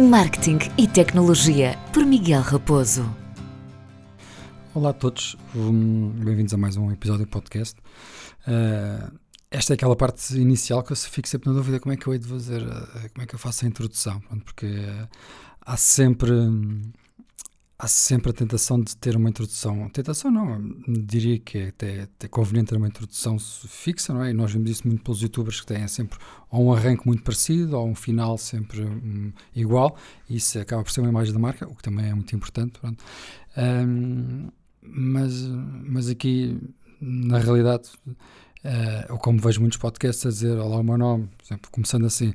Marketing e Tecnologia, por Miguel Raposo. Olá a todos, hum, bem-vindos a mais um episódio do podcast. Uh, esta é aquela parte inicial que eu fico sempre na dúvida como é que eu hei de fazer, uh, como é que eu faço a introdução, porque uh, há sempre há sempre a tentação de ter uma introdução. Tentação não, diria que é até, até conveniente ter uma introdução fixa, não é? E nós vemos isso muito pelos youtubers que têm sempre ou um arranque muito parecido ou um final sempre um, igual. Isso acaba por ser uma imagem da marca, o que também é muito importante. Um, mas, mas aqui, na realidade, uh, eu como vejo muitos podcasts a dizer Olá, o meu nome, por exemplo, começando assim.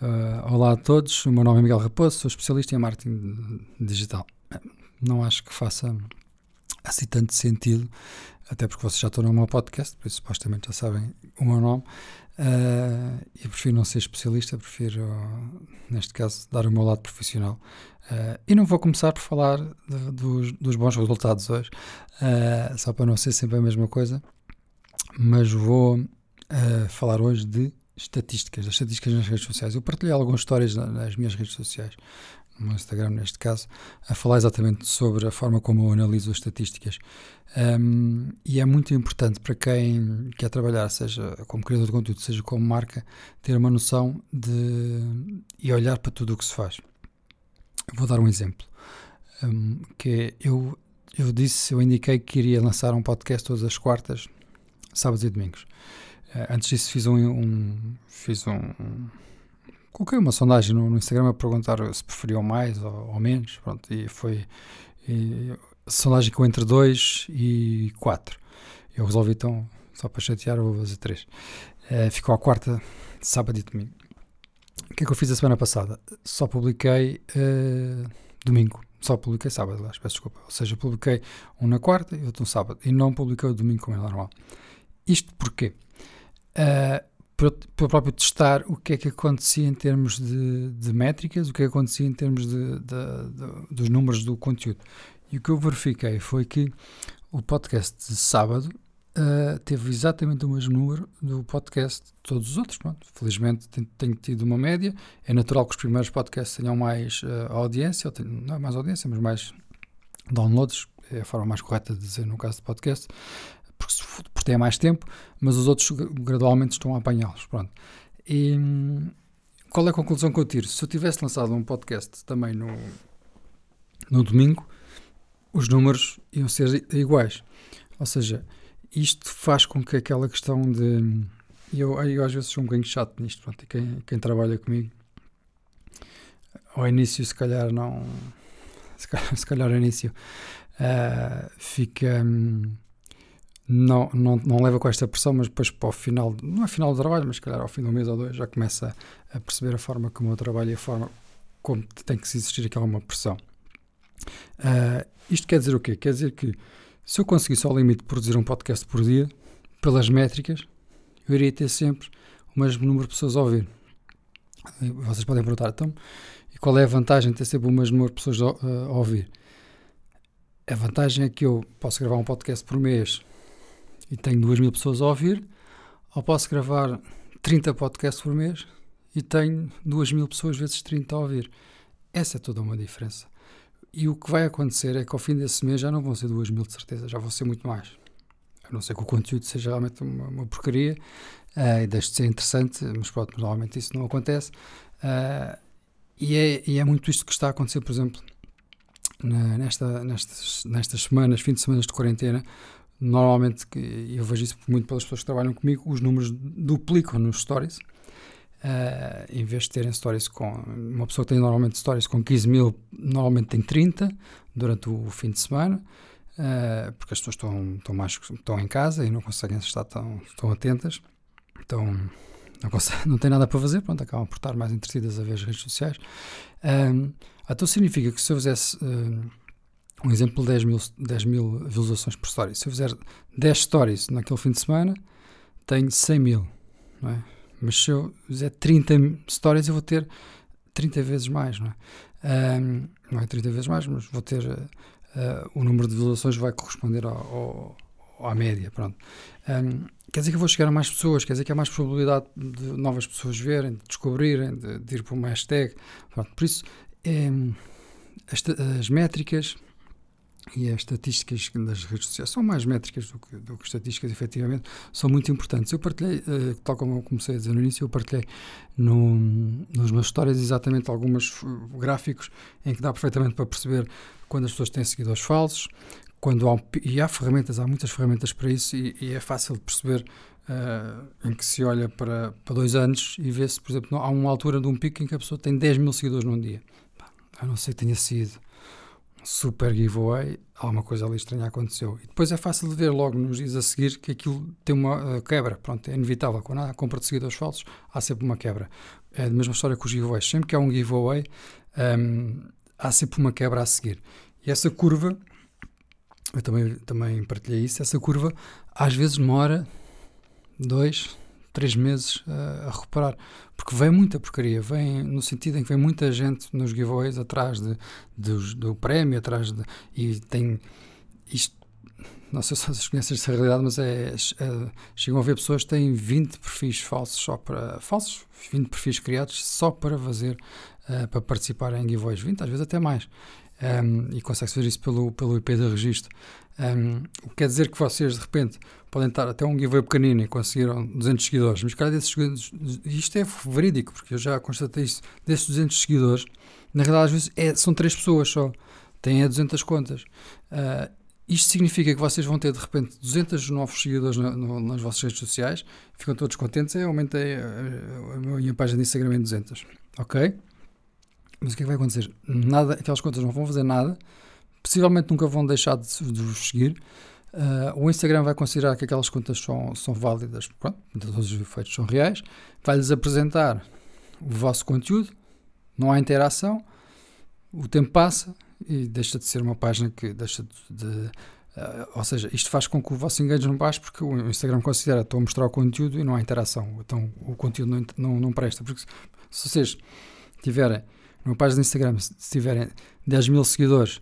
Uh, olá a todos, o meu nome é Miguel Raposo, sou especialista em marketing digital não acho que faça assim tanto sentido, até porque vocês já estão no meu podcast, por isso supostamente já sabem o meu nome, uh, e prefiro não ser especialista, prefiro, uh, neste caso, dar o meu lado profissional. Uh, e não vou começar por falar de, dos, dos, bons resultados hoje, uh, só para não ser sempre a mesma coisa, mas vou falar hoje de estatísticas, das estatísticas nas redes sociais. Eu partilhei algumas histórias nas minhas redes sociais, no Instagram neste caso, a falar exatamente sobre a forma como eu analiso as estatísticas. Um, e é muito importante para quem quer trabalhar, seja como criador de conteúdo, seja como marca, ter uma noção de e olhar para tudo o que se faz. Vou dar um exemplo. Um, que é, eu, eu disse, eu indiquei que iria lançar um podcast todas as quartas, sábados e domingos. Uh, antes disso fiz um, um fiz um, coloquei uma sondagem no, no, Instagram a perguntar se preferiam mais ou, ou menos, pronto, e foi e, sondagem com entre 2 e 4. Eu resolvi então, só para chatear, vou fazer 3. Uh, eh, ficou a quarta, sábado e domingo. O que é que eu fiz a semana passada? Só publiquei uh, domingo, só publiquei sábado, lá, peço desculpa. Ou seja, publiquei um na quarta e outro no sábado, e não publiquei o domingo como é normal. Isto porquê? Uh, para, para próprio testar o que é que acontecia em termos de, de métricas, o que é que acontecia em termos de, de, dos números do conteúdo. E o que eu verifiquei foi que o podcast de sábado uh, teve exatamente o mesmo número do podcast de todos os outros. Pronto. Felizmente tenho, tenho, tido uma média. É natural que os primeiros podcasts tenham mais uh, audiência, não é mais audiência, mas mais downloads, é a forma mais correta de dizer no caso de podcast porque, porque têm mais tempo, mas os outros gradualmente estão a apanhá-los. Pronto. E qual é a conclusão que eu tiro? Se eu tivesse lançado um podcast também no, no domingo, os números iam ser iguais. Ou seja, isto faz com que aquela questão de. Eu, eu às vezes sou um bocadinho chato nisto, pronto, e quem, quem trabalha comigo, ao início, se calhar não. Se calhar, se calhar ao início, uh, fica. Um, não, não, não leva com esta pressão, mas depois para o final, não é final do trabalho, mas se calhar ao fim do mês ou dois já começa a perceber a forma como eu trabalho e a forma como tem que existir aqui alguma pressão. Uh, isto quer dizer o quê? Quer dizer que se eu conseguisse ao limite produzir um podcast por dia, pelas métricas, eu iria ter sempre o mesmo número de pessoas a ouvir. Vocês podem perguntar, então, e qual é a vantagem de ter sempre o mesmo número de pessoas a, a ouvir? A vantagem é que eu posso gravar um podcast por mês e tenho 2 mil pessoas a ouvir, ou posso gravar 30 podcasts por mês e tenho 2 mil pessoas vezes 30 a ouvir. Essa é toda uma diferença. E o que vai acontecer é que ao fim desse mês já não vão ser 2 mil de certeza, já vão ser muito mais. A não ser que o conteúdo seja realmente uma, uma porcaria uh, e deixe de ser interessante, mas pronto, normalmente isso não acontece. Uh, e, é, e é muito isto que está a acontecer, por exemplo, na, nesta, nestas, nestas semanas, fim de semana de quarentena, normalmente, eu vejo isso muito pelas pessoas que trabalham comigo, os números duplicam nos stories. Uh, em vez de terem stories com. Uma pessoa que tem normalmente stories com 15 mil, normalmente tem 30 durante o fim de semana, uh, porque as pessoas estão, estão, mais, estão em casa e não conseguem estar tão, tão atentas. Então não, não tem nada para fazer, pronto, acabam por estar mais entretidas a ver as redes sociais. Uh, então significa que se eu fizesse um exemplo de 10 mil, 10 mil visualizações por story. Se eu fizer 10 stories naquele fim de semana, tenho 100 mil. É? Mas se eu fizer 30 stories, eu vou ter 30 vezes mais. Não é, um, não é 30 vezes mais, mas vou ter. Uh, o número de visualizações vai corresponder ao, ao, à média. Pronto. Um, quer dizer que eu vou chegar a mais pessoas, quer dizer que há mais probabilidade de novas pessoas verem, de descobrirem, de, de ir para uma hashtag. Pronto. Por isso, é, as, as métricas e as estatísticas das redes sociais são mais métricas do que, do que estatísticas, efetivamente, são muito importantes. Eu partilhei, uh, tal como eu comecei a dizer no início, eu partilhei no, nos meus stories exatamente alguns gráficos em que dá perfeitamente para perceber quando as pessoas têm seguidores falsos, quando há, e há ferramentas, há muitas ferramentas para isso e, e é fácil de perceber uh, em que se olha para, para dois anos e vê se, por exemplo, há uma altura de um pico em que a pessoa tem 10 mil seguidores num dia. A não ser que tenha sido super giveaway, alguma coisa ali estranha aconteceu. E depois é fácil de ver logo nos dias a seguir que aquilo tem uma uh, quebra. Pronto, é inevitável. Quando há compra de seguidores falsos, há sempre uma quebra. É a mesma história com os giveaways. Sempre que há um giveaway, um, há sempre uma quebra a seguir. E essa curva, eu também, também partilhei isso, essa curva às vezes demora dois, três meses uh, a recuperar. Porque vem muita porcaria, vem no sentido em que vem muita gente nos giveaways atrás de, de do prémio, atrás de. E tem. Isto, não sei se vocês conhecem essa realidade, mas é, é, chegam a ver pessoas que têm 20 perfis falsos só para. falsos, 20 perfis criados só para fazer. Uh, para participar em giveaways, 20, às vezes até mais. Um, e consegue-se ver isso pelo, pelo IP de registro. Um, o que quer dizer que vocês, de repente, podem estar até um giveaway pequenino e conseguiram 200 seguidores, mas cada desses seguidores, isto é verídico, porque eu já constatei isso, desses 200 seguidores, na realidade, às vezes é, são três pessoas só, têm a 200 contas. Uh, isto significa que vocês vão ter de repente 200 novos seguidores no, no, nas vossas redes sociais, ficam todos contentes. Eu aumentei a, a, a minha página de Instagram em 200, ok? Mas o que é que vai acontecer? Nada, aquelas contas não vão fazer nada, possivelmente nunca vão deixar de, de vos seguir. Uh, o Instagram vai considerar que aquelas contas são, são válidas, pronto, todos os efeitos são reais, vai-lhes apresentar o vosso conteúdo, não há interação, o tempo passa e deixa de ser uma página que deixa de. de uh, ou seja, isto faz com que o vosso engagement baixe porque o Instagram considera estou a mostrar o conteúdo e não há interação, então o conteúdo não, não, não presta. Porque se vocês tiverem numa página de Instagram, se tiverem 10 mil seguidores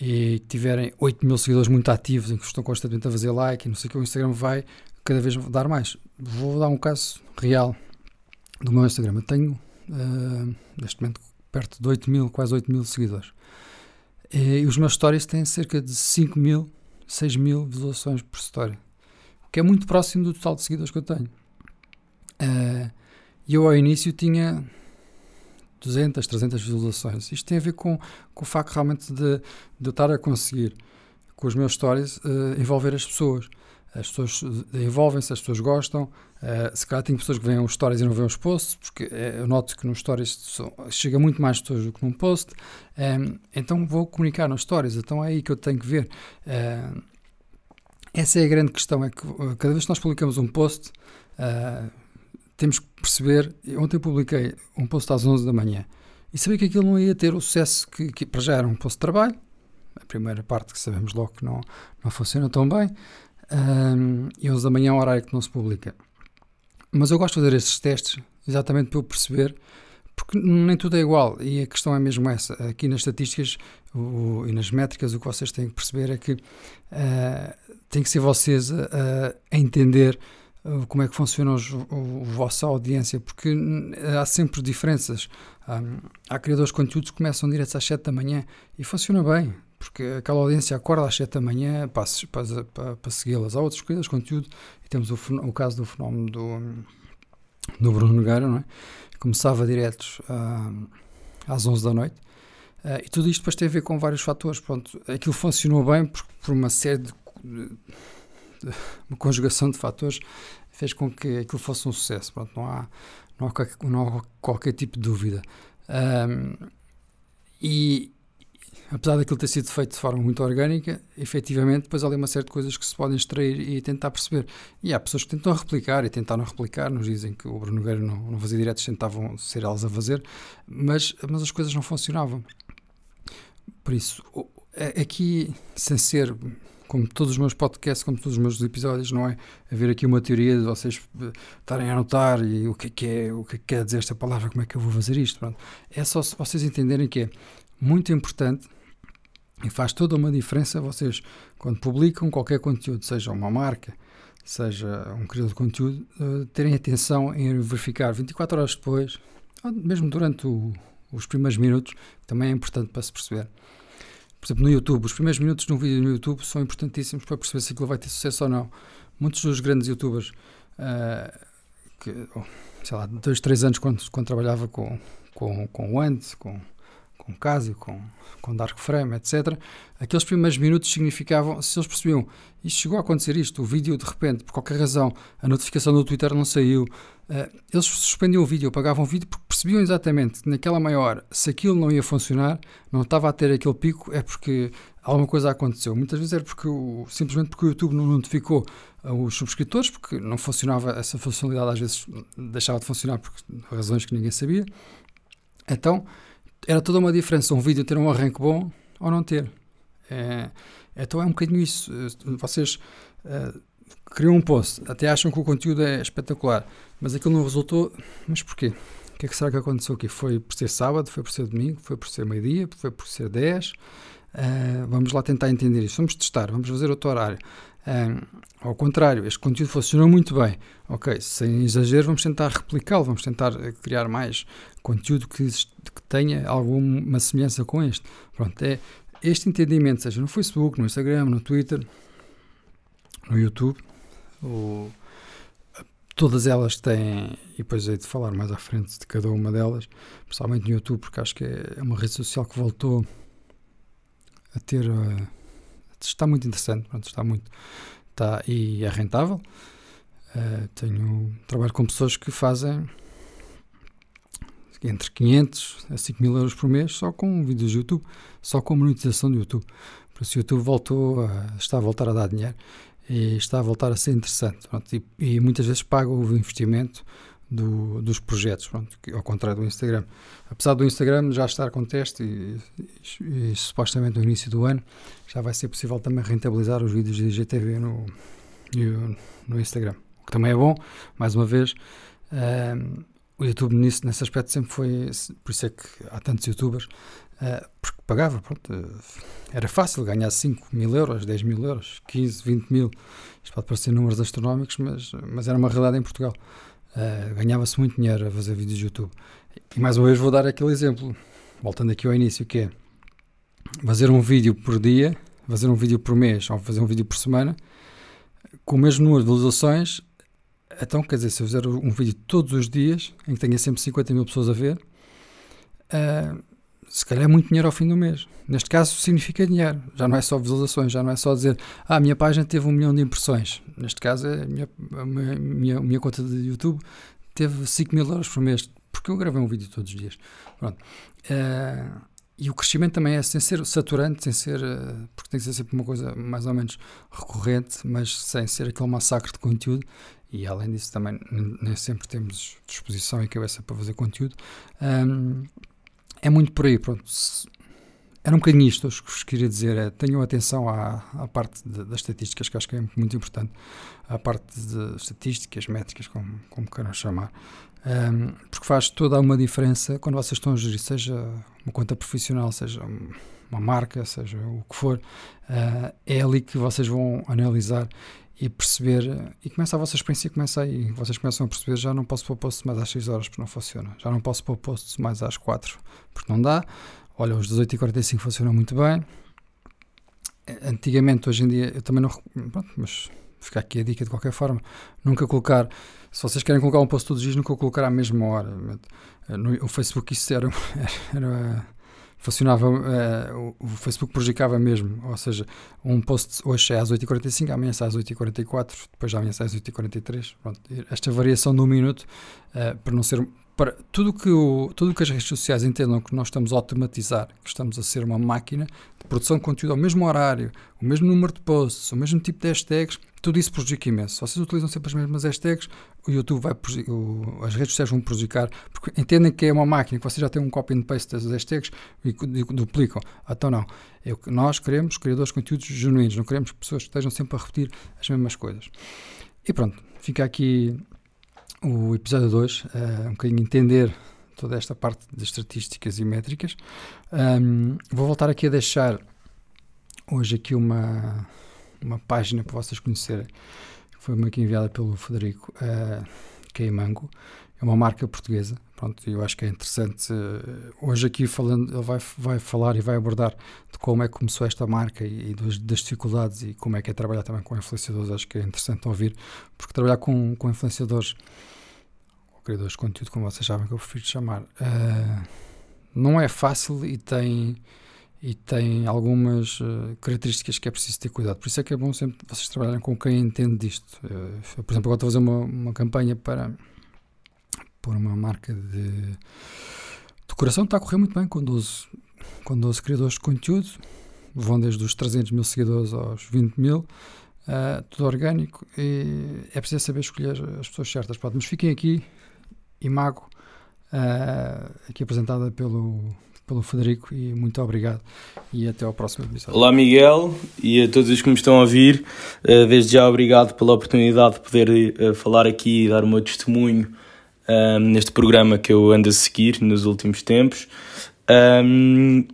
e tiverem 8 mil seguidores muito ativos em que estão constantemente a fazer like e não sei o que, o Instagram vai cada vez dar mais. Vou dar um caso real do meu Instagram. Eu tenho, uh, neste momento, perto de 8 mil, quase 8 mil seguidores. E os meus stories têm cerca de 5 mil, 6 mil visualizações por story. O que é muito próximo do total de seguidores que eu tenho. Uh, eu ao início tinha 200, 300 visualizações. Isto tem a ver com, com o facto realmente de, de eu estar a conseguir, com os meus stories, uh, envolver as pessoas. As pessoas envolvem-se, as pessoas gostam. Uh, se calhar tem pessoas que veem os stories e não veem os posts, porque uh, eu noto que nos stories são, chega muito mais pessoas do que num post. Então vou comunicar nos stories, então é aí que eu tenho que ver. Uh, essa é a grande questão, é que cada vez que nós publicamos um post, temos que perceber. Ontem publiquei um post às 11 da manhã e sabia que aquilo não ia ter o sucesso que, que para já era um post de trabalho. A primeira parte que sabemos logo que não, não funciona tão bem. Um, e 11 da manhã é um horário que não se publica. Mas eu gosto de fazer esses testes exatamente para eu perceber, porque nem tudo é igual e a questão é mesmo essa. Aqui nas estatísticas o, e nas métricas, o que vocês têm que perceber é que uh, tem que ser vocês a, entender como é que funciona os, a vossa audiência, porque há sempre diferenças. Há, há criadores de conteúdos que começam direto às 7 da manhã e funciona bem, porque aquela audiência acorda às 7 da manhã para, para, para, para segui-las. Há outros criadores de conteúdo, e temos o, o caso do fenómeno do, do Bruno Nogueira, não é? começava direto uh, às 11 da noite. Uh, e tudo isto depois tem a ver com vários fatores. Pronto, aquilo funcionou bem por, por uma série de uma conjugação de fatores fez com que aquilo fosse um sucesso. Pronto, não, há, não, há, qualquer, não há qualquer tipo de dúvida. Um, e apesar daquilo ter sido feito de forma muito orgânica, efetivamente, depois há ali uma série de coisas que se podem extrair e tentar perceber. E há pessoas que tentam replicar e tentaram replicar, nos dizem que o Bruno Nogueira não, não fazia diretos, tentavam ser elas a fazer, mas, mas as coisas não funcionavam. Por isso, aqui, sem ser como todos os meus podcasts, como todos os meus episódios, não é haver aqui uma teoria de vocês eh, estarem a anotar e o que é que é, o que, é que quer dizer esta palavra, como é que eu vou fazer isto. Pronto. É só se vocês entenderem que é muito importante e faz toda uma diferença vocês, quando publicam qualquer conteúdo, seja uma marca, seja um criador de conteúdo, uh, terem atenção em verificar 24 horas depois, ou mesmo durante o, os primeiros minutos, também é importante para se perceber. Por exemplo, no YouTube, os primeiros minutos de um vídeo no YouTube são importantíssimos para perceber se aquilo vai ter sucesso ou não. Muitos dos grandes youtubers, uh, que, oh, sei lá, dois, três anos quando, quando trabalhava com, com, com o Ant, com, com Casio, com, com Dark Frame, etc. Aqueles primeiros minutos significavam, se eles percebiam, isto chegou a acontecer isto, o vídeo de repente, por qualquer razão, a notificação do Twitter não saiu, uh, eles suspendiam o vídeo, apagavam o vídeo, percebiam exatamente que naquela meia hora, se aquilo não ia funcionar, não estava a ter aquele pico, é porque alguma coisa aconteceu. Muitas vezes era porque o, simplesmente porque o YouTube não notificou os subscritores, porque não funcionava essa funcionalidade, às vezes deixava de funcionar por razões que ninguém sabia. Então, era toda uma diferença um vídeo ter um arranque bom ou não ter. É, então é um bocadinho isso. Vocês uh, criam um post, até acham que o conteúdo é espetacular, mas aquilo não resultou. Mas porquê? Que é que será que aconteceu aqui? Foi por ser sábado, foi por ser domingo, foi por ser meio-dia, foi por ser 10? Uh, vamos lá tentar entender isso. Vamos testar, vamos fazer outro horário. Uh, ao contrário, este conteúdo funcionou muito bem. Ok, sem exagero, vamos tentar replicá-lo, vamos tentar criar mais conteúdo que, que tenha alguma semelhança com este. Pronto, é este entendimento, seja no Facebook, no Instagram, no Twitter, no YouTube, o, todas elas têm, e depois hei de falar mais à frente de cada uma delas, principalmente no YouTube, porque acho que é uma rede social que voltou a ter. Uh, está muito interessante, pronto, está muito. Está, e é rentável. Uh, tenho trabalho com pessoas que fazem entre 500 a 5 mil euros por mês só com vídeos de YouTube, só com monetização do YouTube. Por isso o YouTube voltou a, está a voltar a dar dinheiro e está a voltar a ser interessante. Pronto, e, e, muitas vezes paga o investimento do, dos projetos, pronto, que, ao contrário do Instagram. Apesar do Instagram já estar com teste e, e, e, supostamente no início do ano já vai ser possível também rentabilizar os vídeos de IGTV no, no Instagram. O que também é bom, mais uma vez. Um, o YouTube nisso, nesse aspecto sempre foi, por isso é que há tantos youtubers, uh, porque pagava, pronto, uh, era fácil ganhar 5 mil euros, 10 mil euros, 15, 20 mil, isto pode parecer números astronómicos, mas, mas era uma realidade em Portugal. Uh, Ganhava-se muito dinheiro a fazer vídeos de YouTube. E mais uma vez vou dar aquele exemplo, voltando aqui ao início, que é fazer um vídeo por dia, fazer um vídeo por mês ou fazer um vídeo por semana, com o mesmo número de visualizações então, quer dizer, se eu fizer um vídeo todos os dias, em que tenha sempre 50 mil pessoas a ver, se calhar é muito dinheiro ao fim do mês. Neste caso, significa dinheiro. Já não é só visualizações, já não é só dizer, ah, a minha página teve um milhão de impressões. Neste caso, é a minha, a minha, a minha conta de YouTube teve 5 mil euros por mês, porque eu gravei um vídeo todos os dias. Pronto. Uh, e o crescimento também é sem ser saturante, sem ser. Uh, porque tem que ser sempre uma coisa mais ou menos recorrente, mas sem ser aquele massacre de conteúdo e além disso também nem sempre temos disposição e cabeça para fazer conteúdo. Um, é muito por aí, pronto. Era um bocadinho isto que vos queria dizer. É, tenham atenção à, à parte de, das estatísticas, que acho que é muito importante. À parte de estatísticas, métricas, como, como queiram chamar. Um, porque faz toda uma diferença quando vocês estão a gerir, seja uma conta profissional, seja uma marca, seja o que for. Uh, é ali que vocês vão analisar e perceber, e começa a vossa experiência, começa aí, vocês começam a perceber, já não posso pôr post mais às 6 horas porque não funciona, já não posso pôr post mais às 4 porque não dá, olha, os 18h45 funcionam muito bem, antigamente, hoje em dia, eu também não, pronto, mas fica aqui a dica de qualquer forma, nunca colocar, se vocês querem colocar um post todos os dias, nunca colocar à mesma hora, no, o Facebook isso era, era funcionava, uh, o Facebook prejudicava mesmo, ou seja, um post hoje é às 8h45, amanhã é às 8h44, depois amanhã é às 8h43, pronto, esta variação de um minuto, uh, para não ser, para tudo que o, tudo que as redes sociais entendam que nós estamos a automatizar, que estamos a ser uma máquina de produção de conteúdo ao mesmo horário, o mesmo número de posts, o mesmo tipo de hashtags, tudo isso prejudica imenso. Se vocês utilizam sempre as mesmas hashtags, o YouTube vai o, as redes sociais vão prejudicar, porque entendem que é uma máquina, que vocês já têm um copy and paste das hashtags e, duplicam. Então não. Eu, nós queremos criadores de conteúdos genuínos, não queremos pessoas que estejam sempre a repetir as mesmas coisas. E pronto, fica aqui o episódio 2, uh, eh, um bocadinho entender toda esta parte de estatísticas e métricas. Um, vou voltar aqui a deixar hoje aqui uma uma página para vocês conhecerem. Foi uma aqui enviada pelo Federico uh, Queimango. É uma marca portuguesa. Pronto, eu acho que é interessante. Hoje aqui falando, ele vai, vai falar e vai abordar de como é que começou esta marca e, das, das, dificuldades e como é que é trabalhar também com influenciadores. Acho que é interessante ouvir, porque trabalhar com, com influenciadores, ou criadores de conteúdo, como vocês sabem que eu prefiro chamar, uh, não é fácil e tem e tem algumas uh, características que é preciso ter cuidado. Por isso é que é bom sempre vocês trabalharem com quem entende disto. Uh, por exemplo, agora estou a fazer uma, uma campanha para por uma marca de decoração, está a correr muito bem com 12, com 12 criadores de conteúdo, vão desde os 300 mil seguidores aos 20 mil, uh, tudo orgânico, e é preciso saber escolher as pessoas certas. Pode, mas fiquem aqui, Imago, uh, aqui apresentada pelo pelo Federico e muito obrigado e até ao próximo episódio. Olá Miguel e a todos os que me estão a ouvir, uh, desde já obrigado pela oportunidade de poder falar aqui e dar o meu testemunho um, neste programa que eu ando a seguir nos últimos tempos. Um,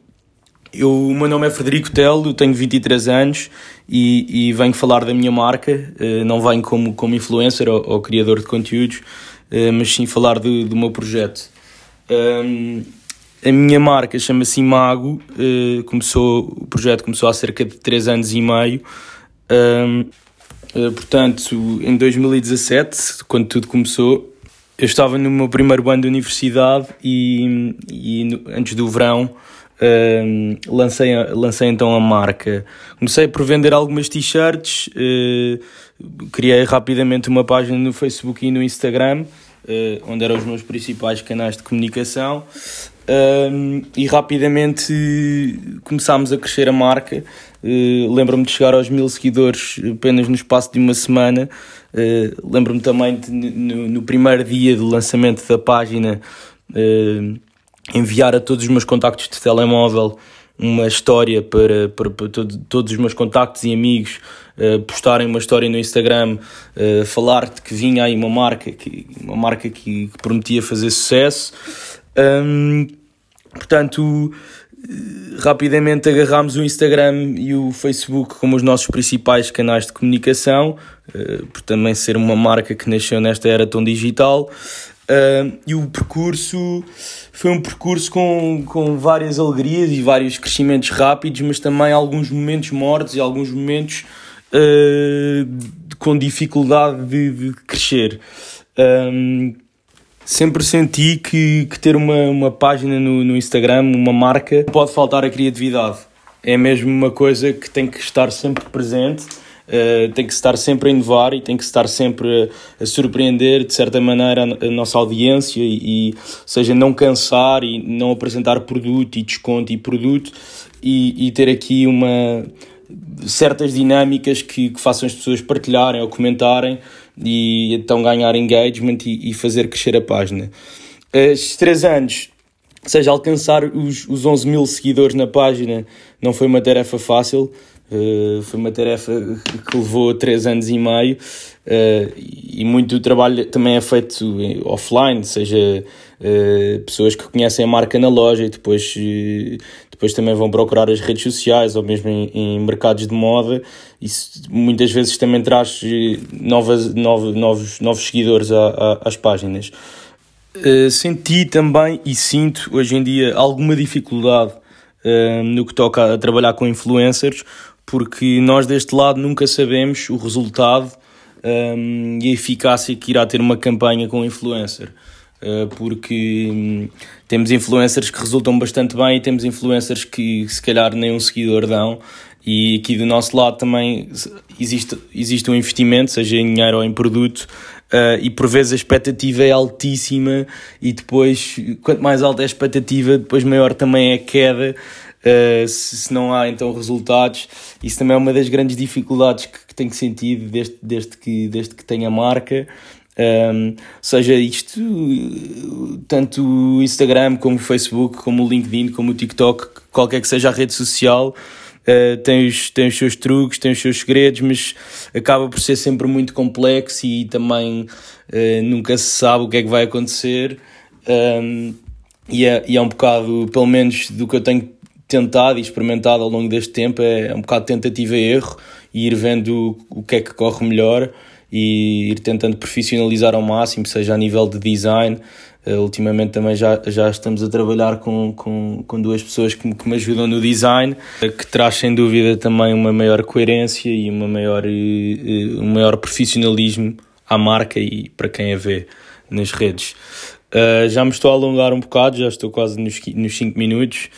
eu, o meu nome é Frederico Telo, tenho 23 anos e, e venho falar da minha marca, uh, não venho como, como influencer ou, ou criador de conteúdos, mas sim falar do, do meu projeto. Um, a minha marca chama-se Imago, uh, começou, o projeto começou há cerca de 3 anos e meio. Um, uh, portanto, em 2017, quando tudo começou, eu estava no meu primeiro ano de universidade e, e antes do verão uh, lancei, lancei então a marca. Comecei por vender algumas t-shirts, uh, criei rapidamente uma página no Facebook e no Instagram, uh, onde eram os meus principais canais de comunicação e rapidamente começámos a crescer a marca. Uh, Lembro-me de chegar aos mil seguidores apenas no espaço de uma semana. Uh, Lembro-me também de, no, no, primeiro dia do lançamento da página uh, enviar a todos os meus contactos de telemóvel uma história para, para, para todo, todos os meus contactos e amigos uh, postarem uma história no Instagram, uh, falar de que vinha aí uma marca que, uma marca que, que prometia fazer sucesso. Um, portanto, rapidamente agarrámos o Instagram e o Facebook como os nossos principais canais de comunicação, uh, por também ser uma marca que nasceu nesta era tão digital. Uh, e o percurso foi um percurso com, com várias alegrias e vários crescimentos rápidos, mas também alguns momentos mortos e alguns momentos uh, com dificuldade de, de crescer. Um, Sempre senti que, que ter uma, uma página no, no Instagram, uma marca, pode faltar a criatividade. É mesmo uma coisa que tem que estar sempre presente, uh, tem que estar sempre a inovar e tem que estar sempre a, a surpreender, de certa maneira, a, a nossa audiência e, e, seja, não cansar e não apresentar produto e desconto e produto e, e ter aqui uma certas dinâmicas que, que façam as pessoas partilharem ou comentarem e então ganhar engagement e, e fazer crescer a página. Estes três anos, seja, alcançar os, os 11 mil seguidores na página não foi uma tarefa fácil, uh, foi uma tarefa que levou três anos e meio uh, e muito do trabalho também é feito offline, seja uh, pessoas que conhecem a marca na loja e depois depois também vão procurar as redes sociais ou mesmo em, em mercados de moda. Isso muitas vezes também traz eh, novas, novos, novos, novos seguidores às páginas. Senti também e sinto hoje em dia alguma dificuldade no que toca a trabalhar com influencers, porque nós deste lado nunca sabemos o resultado um, e a eficácia que irá ter uma campanha com influencer. Uh, porque um, temos influencers que resultam bastante bem e temos influencers que se calhar nem um seguidor dão. E aqui do nosso lado também existe, existe um investimento, seja em dinheiro ou em produto, uh, e por vezes a expectativa é altíssima, e depois, quanto mais alta é a expectativa, depois maior também é a queda. Uh, se, se, não há então resultados, isso também é uma das grandes dificuldades que, que tenho sentido desde, desde, que, desde que tenho a marca. Um, seja isto, tanto o Instagram como o Facebook, como o LinkedIn, como o TikTok, qualquer que seja a rede social, uh, tem, os, tem os seus truques, tem os seus segredos, mas acaba por ser sempre muito complexo e também uh, nunca se sabe o que é que vai acontecer. Um, e, é, e é um bocado, pelo menos do que eu tenho tentado e experimentado ao longo deste tempo, é, é um bocado tentativa e erro e ir vendo o, que é que corre melhor e ir tentando profissionalizar ao máximo, seja a nível de design, Uh, ultimamente também já, já estamos a trabalhar com, com, com duas pessoas que me, que me ajudam no design, uh, que traz sem dúvida também uma maior coerência e uma maior, uh, um maior profissionalismo à marca e para quem a vê nas redes. já me estou a alongar um bocado, já estou quase nos 5 minutos.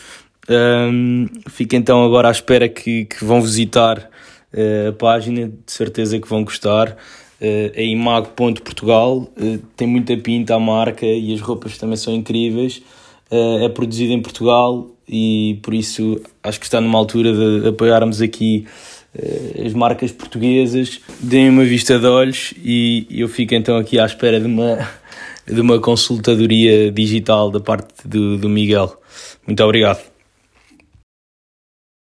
Um, fico então agora à espera que, que vão visitar a página, de certeza que vão gostar uh, é imago.portugal, uh, tem muita pinta a marca e as roupas também são incríveis. Uh, é produzido em Portugal e por isso acho que está numa altura de apoiarmos aqui uh, as marcas portuguesas. Deem uma vista de olhos e eu fico então aqui à espera de uma, de uma consultadoria digital da parte do, do Miguel. Muito obrigado.